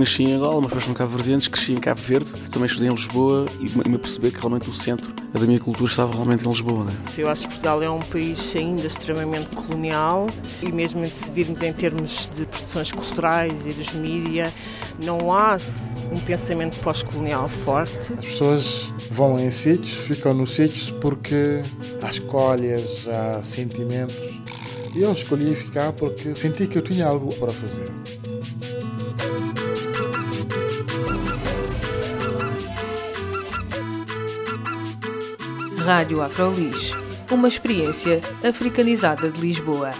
nasci em Angola, mas depois no Cabo Verdeantes, cresci em Cabo Verde, também estudei em Lisboa e me perceber que realmente o centro da minha cultura estava realmente em Lisboa. Né? Eu acho que Portugal é um país ainda extremamente colonial e mesmo se virmos em termos de produções culturais e dos mídias, não há um pensamento pós-colonial forte. As pessoas vão em sítios, ficam nos sítios porque há escolhas, há sentimentos. E eu escolhi ficar porque senti que eu tinha algo para fazer. Rádio Afrolis, uma experiência africanizada de Lisboa.